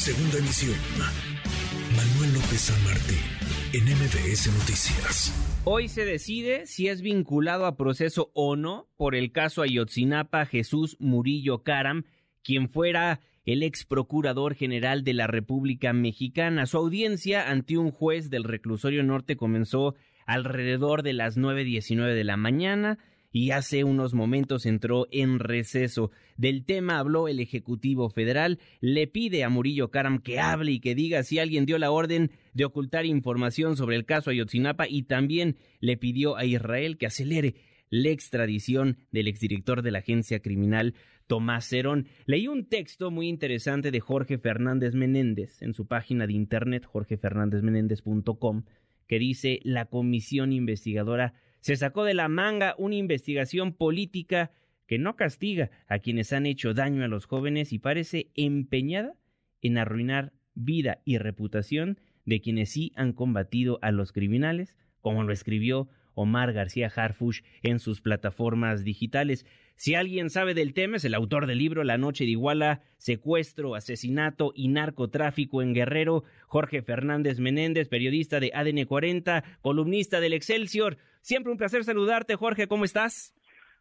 Segunda emisión. Manuel López San Martín, en MBS Noticias. Hoy se decide si es vinculado a proceso o no por el caso Ayotzinapa Jesús Murillo Caram, quien fuera el ex procurador general de la República Mexicana. Su audiencia ante un juez del reclusorio norte comenzó alrededor de las 9.19 de la mañana y hace unos momentos entró en receso. Del tema habló el Ejecutivo Federal, le pide a Murillo Karam que hable y que diga si alguien dio la orden de ocultar información sobre el caso Ayotzinapa y también le pidió a Israel que acelere la extradición del exdirector de la agencia criminal Tomás Cerón. Leí un texto muy interesante de Jorge Fernández Menéndez en su página de internet jorgefernándezmenéndez.com que dice la comisión investigadora se sacó de la manga una investigación política que no castiga a quienes han hecho daño a los jóvenes y parece empeñada en arruinar vida y reputación de quienes sí han combatido a los criminales, como lo escribió Omar García Harfush en sus plataformas digitales. Si alguien sabe del tema, es el autor del libro La Noche de Iguala, Secuestro, Asesinato y Narcotráfico en Guerrero, Jorge Fernández Menéndez, periodista de ADN 40, columnista del Excelsior. Siempre un placer saludarte, Jorge, ¿cómo estás?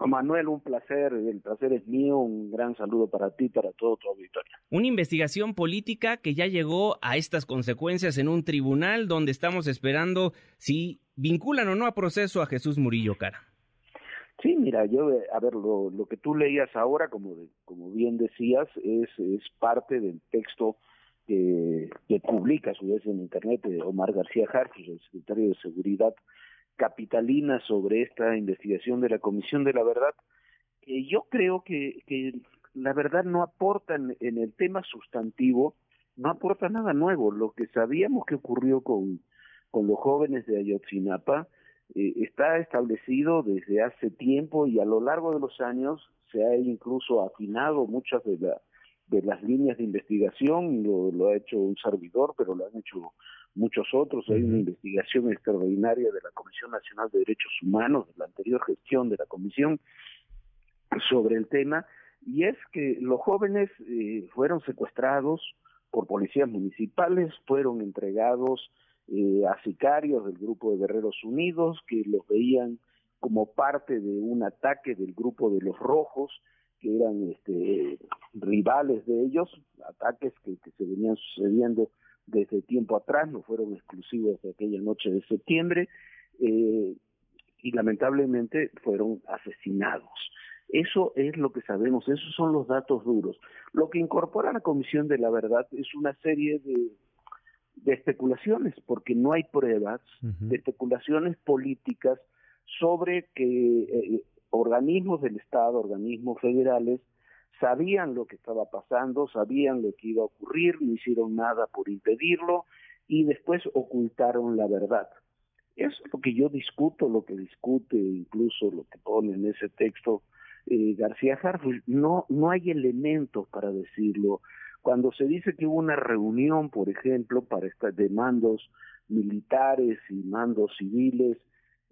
Manuel, un placer, el placer es mío, un gran saludo para ti, para todo tu auditorio. Una investigación política que ya llegó a estas consecuencias en un tribunal donde estamos esperando si vinculan o no a proceso a Jesús Murillo Cara. Sí, mira, yo, eh, a ver, lo, lo que tú leías ahora, como, como bien decías, es, es parte del texto que, que publica a su vez en Internet de Omar García Jarquis, el secretario de Seguridad capitalina sobre esta investigación de la Comisión de la Verdad. Eh, yo creo que, que la verdad no aporta en, el tema sustantivo, no aporta nada nuevo. Lo que sabíamos que ocurrió con, con los jóvenes de Ayotzinapa eh, está establecido desde hace tiempo y a lo largo de los años se ha incluso afinado muchas de, la, de las líneas de investigación, lo, lo ha hecho un servidor, pero lo han hecho muchos otros. Hay una investigación extraordinaria de la Comisión Nacional de Derechos Humanos, de la anterior gestión de la Comisión, sobre el tema, y es que los jóvenes eh, fueron secuestrados por policías municipales, fueron entregados eh, a sicarios del grupo de Guerreros Unidos, que los veían como parte de un ataque del grupo de los rojos, que eran este, rivales de ellos, ataques que, que se venían sucediendo desde tiempo atrás, no fueron exclusivos de aquella noche de septiembre, eh, y lamentablemente fueron asesinados. Eso es lo que sabemos, esos son los datos duros. Lo que incorpora la Comisión de la Verdad es una serie de, de especulaciones, porque no hay pruebas, de especulaciones políticas sobre que eh, organismos del Estado, organismos federales, sabían lo que estaba pasando, sabían lo que iba a ocurrir, no hicieron nada por impedirlo y después ocultaron la verdad. Eso es lo que yo discuto, lo que discute incluso lo que pone en ese texto eh, García Harfuch. No, no hay elementos para decirlo. Cuando se dice que hubo una reunión, por ejemplo, para estar de mandos militares y mandos civiles,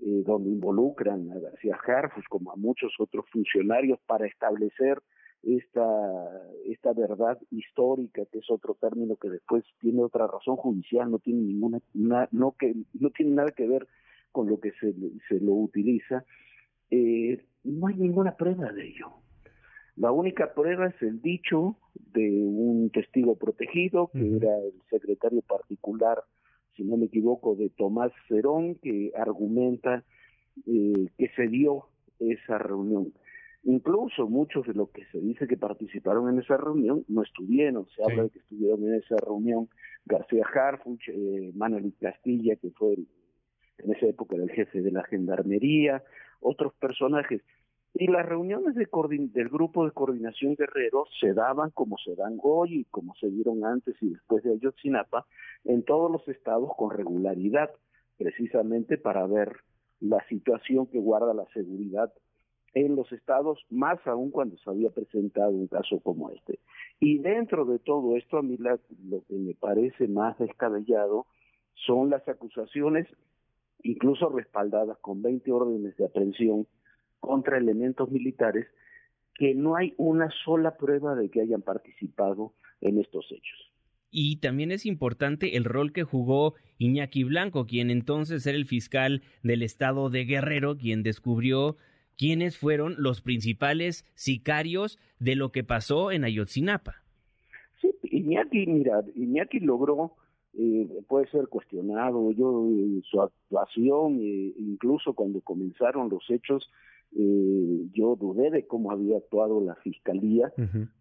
eh, donde involucran a García Harfuch como a muchos otros funcionarios para establecer esta, esta verdad histórica, que es otro término que después tiene otra razón judicial, no tiene ninguna, no que, no tiene nada que ver con lo que se, se lo utiliza, eh, no hay ninguna prueba de ello. La única prueba es el dicho de un testigo protegido, que era el secretario particular, si no me equivoco, de Tomás Cerón, que argumenta eh, que se dio esa reunión. Incluso muchos de los que se dice que participaron en esa reunión no estuvieron. Se habla de que estuvieron en esa reunión García Harfuch, eh, Manuel Castilla, que fue en esa época el jefe de la gendarmería, otros personajes. Y las reuniones de del grupo de coordinación guerrero se daban como se dan hoy y como se dieron antes y después de Ayotzinapa en todos los estados con regularidad, precisamente para ver la situación que guarda la seguridad en los estados, más aún cuando se había presentado un caso como este. Y dentro de todo esto, a mí lo que me parece más descabellado son las acusaciones, incluso respaldadas con 20 órdenes de aprehensión contra elementos militares, que no hay una sola prueba de que hayan participado en estos hechos. y también es importante el rol que jugó Iñaki Blanco, quien entonces era el fiscal del estado de Guerrero, quien descubrió quiénes fueron los principales sicarios de lo que pasó en Ayotzinapa. Sí, Iñaki, mira, Iñaki logró, eh, puede ser cuestionado, yo, eh, su actuación, eh, incluso cuando comenzaron los hechos, eh, yo dudé de cómo había actuado la fiscalía,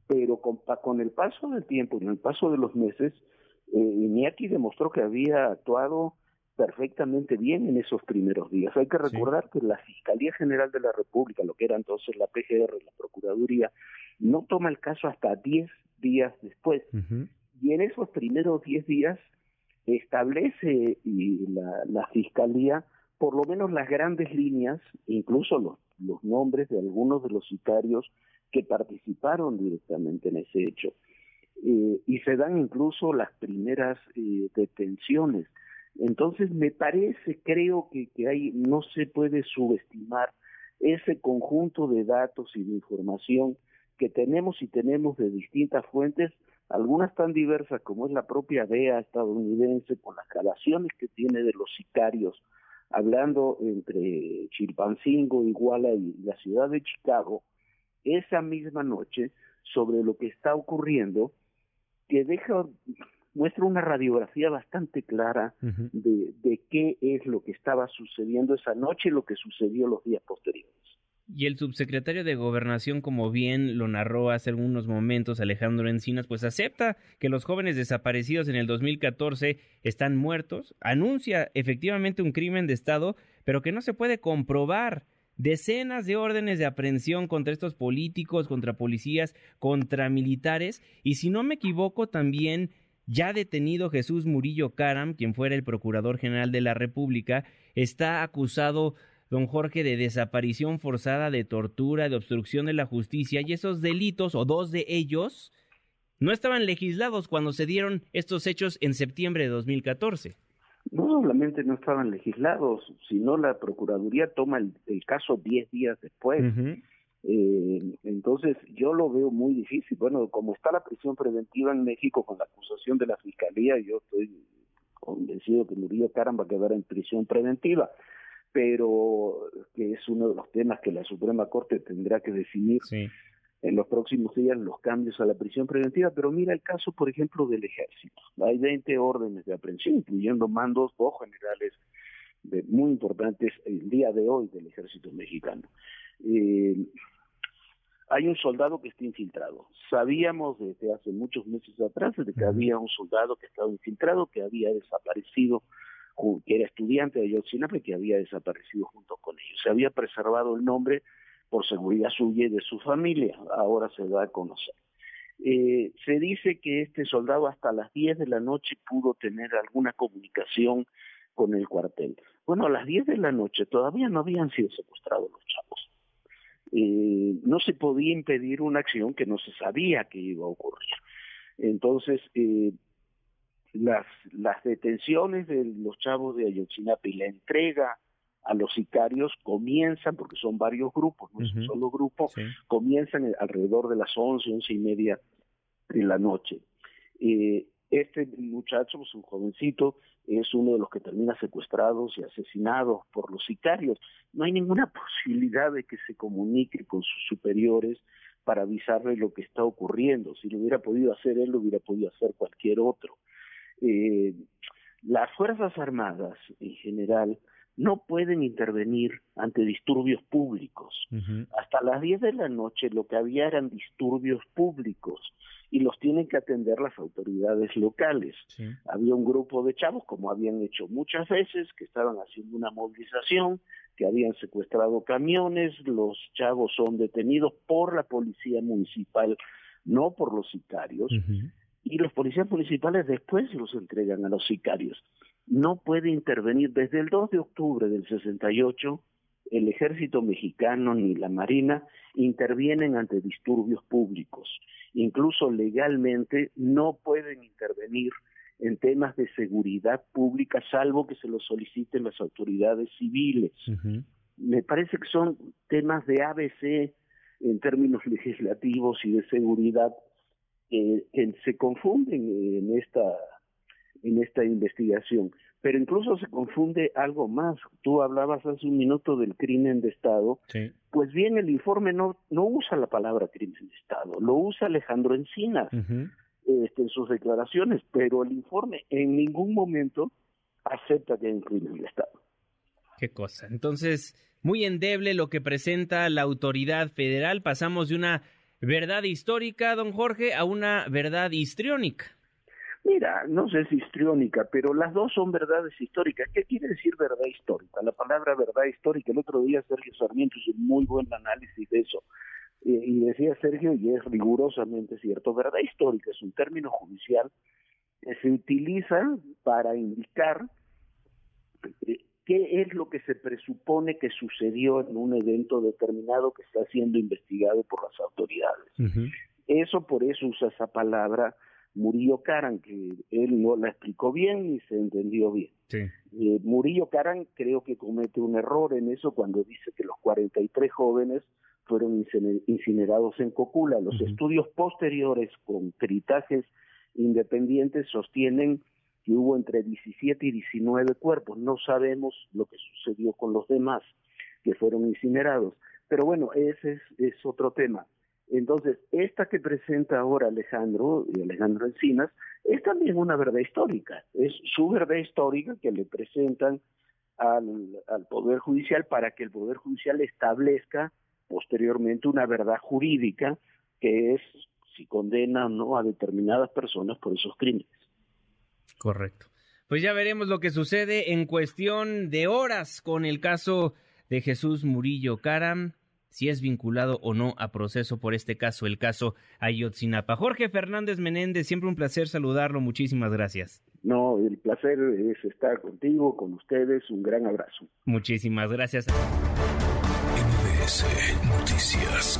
pero con, con, el paso del tiempo, en el paso de los meses, eh, Iñaki demostró que había actuado perfectamente bien en esos primeros días. Hay que recordar que la Fiscalía General de la República, lo que era entonces la PGR, la Procuraduría, no toma el caso hasta 10 días después. Y en esos primeros 10 días establece y la, la Fiscalía por lo menos las grandes líneas, incluso los los nombres de algunos de los sicarios que participaron directamente en ese hecho. Eh, y se dan incluso las primeras eh, detenciones. Entonces me parece, creo que, que hay, no se puede subestimar ese conjunto de datos y de información que tenemos y tenemos de distintas fuentes, algunas tan diversas como es la propia DEA estadounidense, con las grabaciones que tiene de los sicarios hablando entre Chilpancingo, Iguala y la ciudad de Chicago, esa misma noche, sobre lo que está ocurriendo, que deja, muestra una radiografía bastante clara de, de qué es lo que estaba sucediendo esa noche y lo que sucedió los días posteriores. Y el subsecretario de Gobernación, como bien lo narró hace algunos momentos Alejandro Encinas, pues acepta que los jóvenes desaparecidos en el 2014 están muertos, anuncia efectivamente un crimen de Estado, pero que no se puede comprobar. Decenas de órdenes de aprehensión contra estos políticos, contra policías, contra militares, y si no me equivoco también ya detenido Jesús Murillo Caram, quien fuera el Procurador General de la República, está acusado don Jorge, de desaparición forzada, de tortura, de obstrucción de la justicia, y esos delitos, o dos de ellos, no estaban legislados cuando se dieron estos hechos en septiembre de 2014. No solamente no estaban legislados, sino la Procuraduría toma el, caso diez días después. eh, entonces yo lo veo muy difícil. Bueno, como está la prisión preventiva en México con la acusación de la Fiscalía, yo estoy convencido que Murillo Caram va a quedar en prisión preventiva pero que es uno de los temas que la Suprema Corte tendrá que definir en los próximos días los cambios a la prisión preventiva, pero mira el caso, por ejemplo, del ejército. Hay 20 órdenes de aprehensión, incluyendo mandos, dos generales de, muy importantes el día de hoy del ejército mexicano. Eh, hay un soldado que está infiltrado. Sabíamos desde hace muchos meses atrás de que había un soldado que estaba infiltrado, que había desaparecido que era estudiante de Ayotzinapa y que había desaparecido junto con ellos. Se había preservado el nombre por seguridad suya y de su familia, ahora se da a conocer. Eh, se dice que este soldado hasta las 10 de la noche pudo tener alguna comunicación con el cuartel. Bueno, a las 10 de la noche todavía no habían sido secuestrados los chavos. Eh, no se podía impedir una acción que no se sabía que iba a ocurrir. Entonces, eh, las, las detenciones de los chavos de Ayotzinapa y la entrega a los sicarios comienzan, porque son varios grupos, no es un solo grupo, comienzan alrededor de las once, once y media de la noche. Eh, este muchacho, pues un jovencito, es uno de los que termina secuestrados y asesinados por los sicarios. No hay ninguna posibilidad de que se comunique con sus superiores para avisarle lo que está ocurriendo. Si lo hubiera podido hacer él, lo hubiera podido hacer cualquier otro eh, las Fuerzas Armadas en general no pueden intervenir ante disturbios públicos. Hasta las 10 de la noche lo que había eran disturbios públicos y los tienen que atender las autoridades locales. Había un grupo de chavos, como habían hecho muchas veces, que estaban haciendo una movilización, que habían secuestrado camiones, los chavos son detenidos por la policía municipal, no por los sicarios y los policías municipales después los entregan a los sicarios. No puede intervenir desde el 2 de octubre del 68 el ejército mexicano ni la marina intervienen ante disturbios públicos. Incluso legalmente no pueden intervenir en temas de seguridad pública salvo que se lo soliciten las autoridades civiles. Me parece que son temas de ABC en términos legislativos y de seguridad que se confunden en esta en esta investigación. Pero incluso se confunde algo más. Tú hablabas hace un minuto del crimen de Estado. Pues bien, el informe no, no usa la palabra crimen de Estado, lo usa Alejandro Encinas este, en sus declaraciones, pero el informe en ningún momento acepta que hay un crimen de Estado. Qué cosa. Entonces, muy endeble lo que presenta la autoridad federal. Pasamos de una verdad histórica, don Jorge, a una verdad histriónica. Mira, no sé si histriónica, pero las dos son verdades históricas. ¿Qué quiere decir verdad histórica? La palabra verdad histórica, el otro día Sergio Sarmiento hizo un muy buen análisis de eso. Y decía Sergio, y es rigurosamente cierto, verdad histórica es un término judicial que se utiliza para indicar eh, qué es lo que se presupone que sucedió en un evento determinado que está siendo investigado por las autoridades. Eso por eso usa esa palabra Murillo Caran, que él no la explicó bien ni se entendió bien. Eh, Murillo Caran creo que comete un error en eso cuando dice que los 43 jóvenes fueron incinerados en Cocula. Los estudios posteriores con peritajes independientes sostienen que hubo entre 17 y 19 cuerpos. No sabemos lo que sucedió con los demás que fueron incinerados. Pero bueno, ese es, es otro tema. Entonces, esta que presenta ahora Alejandro, y Alejandro Encinas, es también una verdad histórica, es su verdad histórica que le presentan al, Poder Judicial para que el Poder Judicial establezca posteriormente una verdad jurídica que es si condena o no a determinadas personas por esos crímenes. Correcto. Pues ya veremos lo que sucede en cuestión de horas con el caso de Jesús Murillo Caram si es vinculado o no a proceso por este caso, el caso Ayotzinapa. Jorge Fernández Menéndez, siempre un placer saludarlo, muchísimas gracias. No, el placer es estar contigo, con ustedes, un gran abrazo. Muchísimas gracias. Noticias.